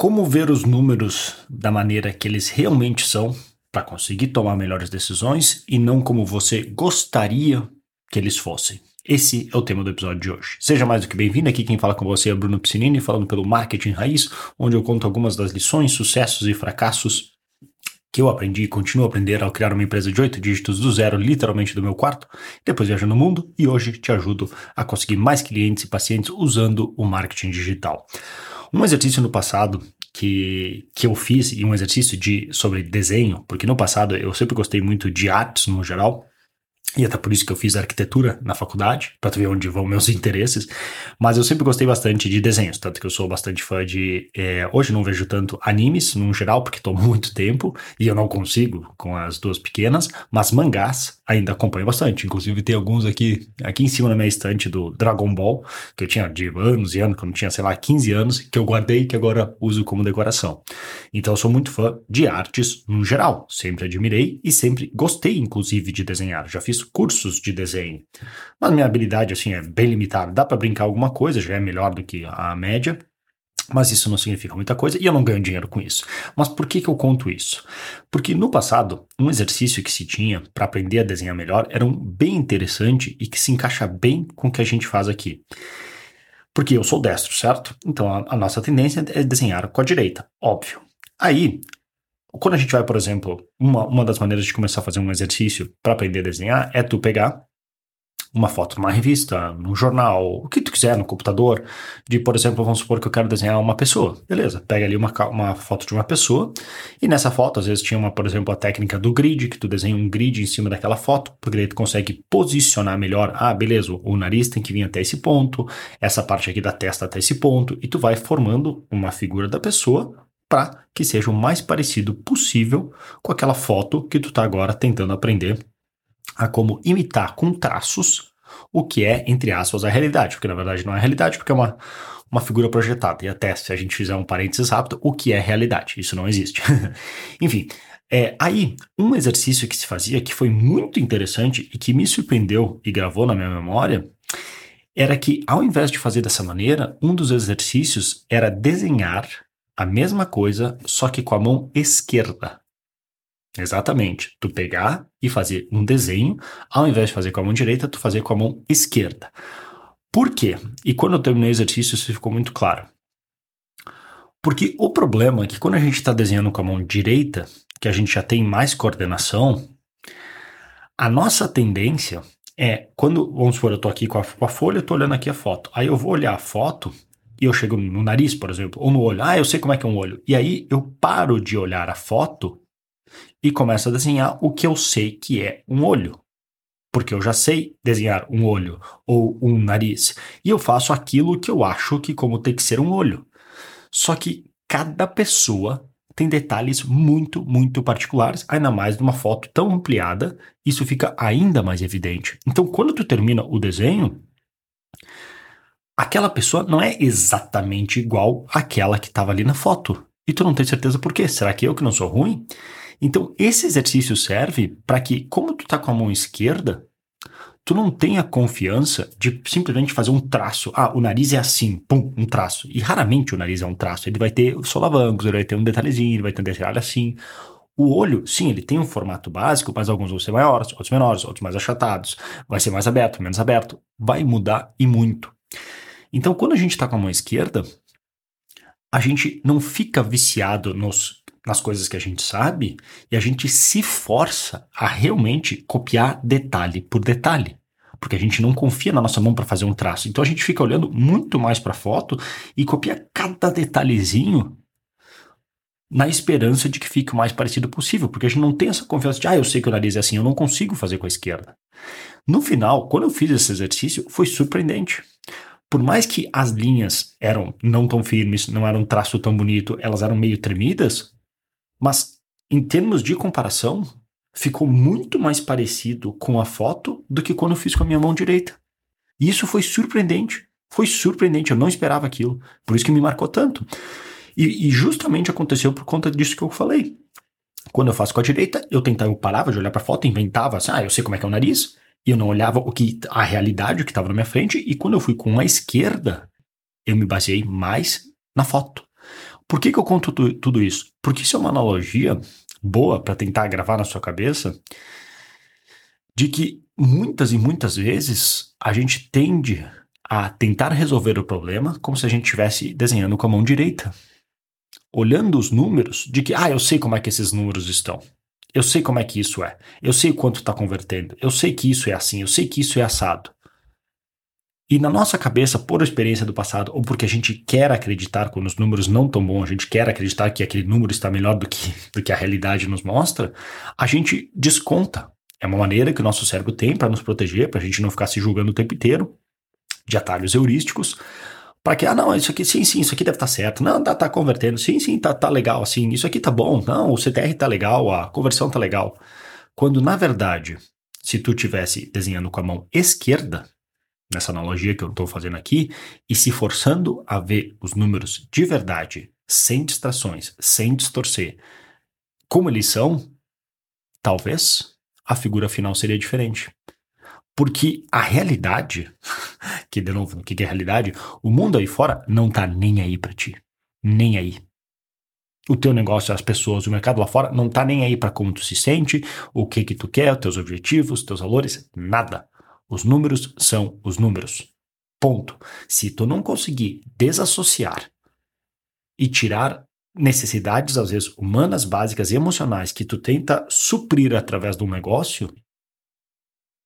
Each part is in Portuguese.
Como ver os números da maneira que eles realmente são para conseguir tomar melhores decisões e não como você gostaria que eles fossem. Esse é o tema do episódio de hoje. Seja mais do que bem-vindo. Aqui quem fala com você é Bruno Piscinini, falando pelo Marketing Raiz, onde eu conto algumas das lições, sucessos e fracassos que eu aprendi e continuo a aprender ao criar uma empresa de oito dígitos do zero, literalmente do meu quarto, depois viajando no mundo e hoje te ajudo a conseguir mais clientes e pacientes usando o marketing digital. Um exercício no passado que, que eu fiz, e um exercício de, sobre desenho, porque no passado eu sempre gostei muito de artes no geral, e até por isso que eu fiz arquitetura na faculdade, para ver onde vão meus interesses. Mas eu sempre gostei bastante de desenhos, tanto que eu sou bastante fã de. É, hoje não vejo tanto animes, no geral, porque estou muito tempo e eu não consigo com as duas pequenas, mas mangás ainda acompanho bastante. Inclusive, tem alguns aqui, aqui em cima na minha estante do Dragon Ball, que eu tinha de anos e anos, quando eu tinha, sei lá, 15 anos, que eu guardei que agora uso como decoração. Então, eu sou muito fã de artes no geral. Sempre admirei e sempre gostei, inclusive, de desenhar. Já fiz cursos de desenho. Mas minha habilidade, assim, é bem limitada. Dá para brincar alguma coisa, já é melhor do que a média. Mas isso não significa muita coisa e eu não ganho dinheiro com isso. Mas por que, que eu conto isso? Porque no passado, um exercício que se tinha para aprender a desenhar melhor era um bem interessante e que se encaixa bem com o que a gente faz aqui. Porque eu sou destro, certo? Então a, a nossa tendência é desenhar com a direita, óbvio. Aí, quando a gente vai, por exemplo, uma, uma das maneiras de começar a fazer um exercício para aprender a desenhar é tu pegar uma foto numa revista, num jornal, o que tu quiser, no computador, de, por exemplo, vamos supor que eu quero desenhar uma pessoa. Beleza, pega ali uma, uma foto de uma pessoa, e nessa foto, às vezes, tinha uma, por exemplo, a técnica do grid, que tu desenha um grid em cima daquela foto, porque aí tu consegue posicionar melhor, ah, beleza, o nariz tem que vir até esse ponto, essa parte aqui da testa até esse ponto, e tu vai formando uma figura da pessoa para que seja o mais parecido possível com aquela foto que tu está agora tentando aprender a como imitar com traços o que é, entre aspas, a realidade, porque na verdade não é realidade, porque é uma, uma figura projetada. E até se a gente fizer um parênteses rápido, o que é realidade? Isso não existe. Enfim, é, aí, um exercício que se fazia que foi muito interessante e que me surpreendeu e gravou na minha memória era que, ao invés de fazer dessa maneira, um dos exercícios era desenhar a mesma coisa, só que com a mão esquerda. Exatamente. Tu pegar e fazer um desenho, ao invés de fazer com a mão direita, tu fazer com a mão esquerda. Por quê? E quando eu terminei o exercício, isso ficou muito claro. Porque o problema é que quando a gente está desenhando com a mão direita, que a gente já tem mais coordenação, a nossa tendência é, quando, vamos supor, eu estou aqui com a, com a folha, estou olhando aqui a foto. Aí eu vou olhar a foto e eu chego no nariz, por exemplo, ou no olho. Ah, eu sei como é que é um olho. E aí eu paro de olhar a foto e começo a desenhar o que eu sei que é um olho. Porque eu já sei desenhar um olho ou um nariz. E eu faço aquilo que eu acho que como tem que ser um olho. Só que cada pessoa tem detalhes muito, muito particulares, ainda mais numa foto tão ampliada, isso fica ainda mais evidente. Então, quando tu termina o desenho, aquela pessoa não é exatamente igual àquela que estava ali na foto. E tu não tem certeza por quê? Será que eu que não sou ruim? Então, esse exercício serve para que, como tu tá com a mão esquerda, tu não tenha confiança de simplesmente fazer um traço. Ah, o nariz é assim, pum, um traço. E raramente o nariz é um traço. Ele vai ter solavancos, ele vai ter um detalhezinho, ele vai ter um detalhe assim. O olho, sim, ele tem um formato básico, mas alguns vão ser maiores, outros menores, outros mais achatados. Vai ser mais aberto, menos aberto. Vai mudar e muito. Então, quando a gente está com a mão esquerda, a gente não fica viciado nos, nas coisas que a gente sabe e a gente se força a realmente copiar detalhe por detalhe. Porque a gente não confia na nossa mão para fazer um traço. Então a gente fica olhando muito mais para a foto e copia cada detalhezinho na esperança de que fique o mais parecido possível, porque a gente não tem essa confiança de, ah, eu sei que o nariz é assim, eu não consigo fazer com a esquerda. No final, quando eu fiz esse exercício, foi surpreendente por mais que as linhas eram não tão firmes, não eram um traço tão bonito, elas eram meio tremidas, mas em termos de comparação, ficou muito mais parecido com a foto do que quando eu fiz com a minha mão direita. E isso foi surpreendente. Foi surpreendente, eu não esperava aquilo. Por isso que me marcou tanto. E, e justamente aconteceu por conta disso que eu falei. Quando eu faço com a direita, eu tentava, eu parava de olhar para a foto, inventava assim, ah, eu sei como é que é o nariz, e eu não olhava o que a realidade o que estava na minha frente. E quando eu fui com a esquerda, eu me baseei mais na foto. Por que, que eu conto tu, tudo isso? Porque isso é uma analogia boa para tentar gravar na sua cabeça de que muitas e muitas vezes a gente tende a tentar resolver o problema como se a gente estivesse desenhando com a mão direita. Olhando os números de que, ah, eu sei como é que esses números estão. Eu sei como é que isso é. Eu sei quanto está convertendo. Eu sei que isso é assim. Eu sei que isso é assado. E na nossa cabeça, por experiência do passado, ou porque a gente quer acreditar quando os números não estão bons, a gente quer acreditar que aquele número está melhor do que, do que a realidade nos mostra, a gente desconta. É uma maneira que o nosso cérebro tem para nos proteger, para a gente não ficar se julgando o tempo inteiro, de atalhos heurísticos, para que, ah, não, isso aqui, sim, sim, isso aqui deve estar tá certo. Não, tá, tá convertendo. Sim, sim, tá, tá legal, assim, isso aqui tá bom. Não, o CTR tá legal, a conversão tá legal. Quando, na verdade, se tu tivesse desenhando com a mão esquerda, nessa analogia que eu estou fazendo aqui, e se forçando a ver os números de verdade, sem distrações, sem distorcer, como eles são, talvez a figura final seria diferente. Porque a realidade, que de novo, o que é realidade? O mundo aí fora não tá nem aí para ti. Nem aí. O teu negócio, as pessoas, o mercado lá fora não tá nem aí para como tu se sente, o que que tu quer, os teus objetivos, os teus valores, nada. Os números são os números. Ponto. Se tu não conseguir desassociar e tirar necessidades, às vezes, humanas, básicas e emocionais que tu tenta suprir através do negócio,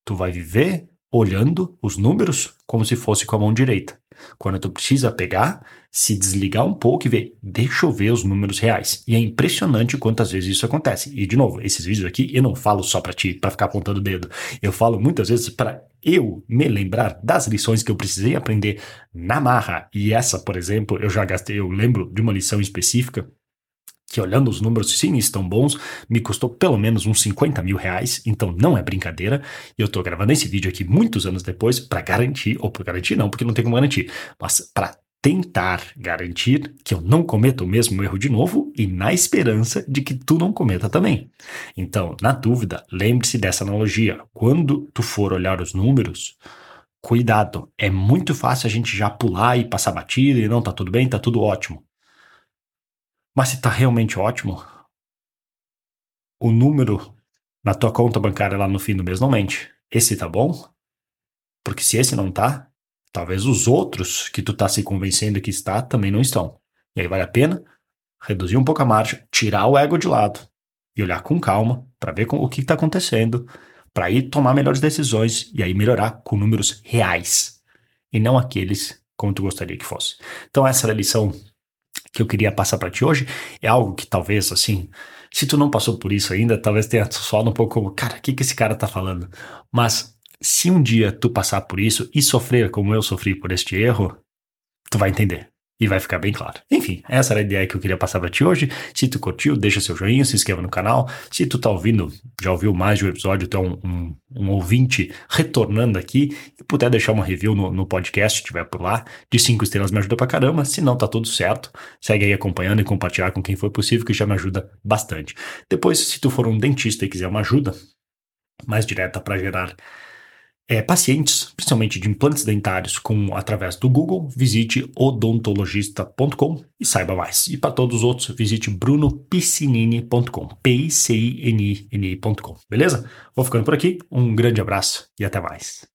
tu vai viver olhando os números como se fosse com a mão direita. Quando tu precisa pegar, se desligar um pouco e ver, deixa eu ver os números reais. E é impressionante quantas vezes isso acontece. E de novo, esses vídeos aqui eu não falo só para ti, para ficar apontando o dedo. Eu falo muitas vezes para eu me lembrar das lições que eu precisei aprender na marra. E essa, por exemplo, eu já gastei, eu lembro de uma lição específica que olhando os números, sim, estão bons, me custou pelo menos uns 50 mil reais, então não é brincadeira. E eu tô gravando esse vídeo aqui muitos anos depois para garantir, ou para garantir não, porque não tem como garantir, mas para tentar garantir que eu não cometa o mesmo erro de novo e na esperança de que tu não cometa também. Então, na dúvida, lembre-se dessa analogia. Quando tu for olhar os números, cuidado, é muito fácil a gente já pular e passar batida e não tá tudo bem, tá tudo ótimo. Mas se tá realmente ótimo, o número na tua conta bancária lá no fim do mês não mente. Esse tá bom? Porque se esse não tá, talvez os outros que tu tá se convencendo que está também não estão. E aí vale a pena reduzir um pouco a marcha, tirar o ego de lado e olhar com calma para ver o que está acontecendo, para ir tomar melhores decisões e aí melhorar com números reais e não aqueles como tu gostaria que fosse. Então essa é a lição que eu queria passar para ti hoje é algo que talvez, assim, se tu não passou por isso ainda, talvez tenha soado um pouco como, cara, o que, que esse cara tá falando? Mas se um dia tu passar por isso e sofrer como eu sofri por este erro, tu vai entender e vai ficar bem claro. Enfim, essa era a ideia que eu queria passar para ti hoje. Se tu curtiu, deixa seu joinha, se inscreva no canal. Se tu tá ouvindo, já ouviu mais de um episódio, tu é um, um, um, ouvinte retornando aqui e puder deixar uma review no, no podcast, se tiver por lá, de cinco estrelas me ajuda pra caramba. Se não, tá tudo certo. Segue aí acompanhando e compartilhar com quem for possível, que já me ajuda bastante. Depois, se tu for um dentista e quiser uma ajuda mais direta para gerar é, pacientes, principalmente de implantes dentários, com através do Google, visite odontologista.com e saiba mais. E para todos os outros, visite brunopiscinini.com, p i c i n i beleza? Vou ficando por aqui, um grande abraço e até mais.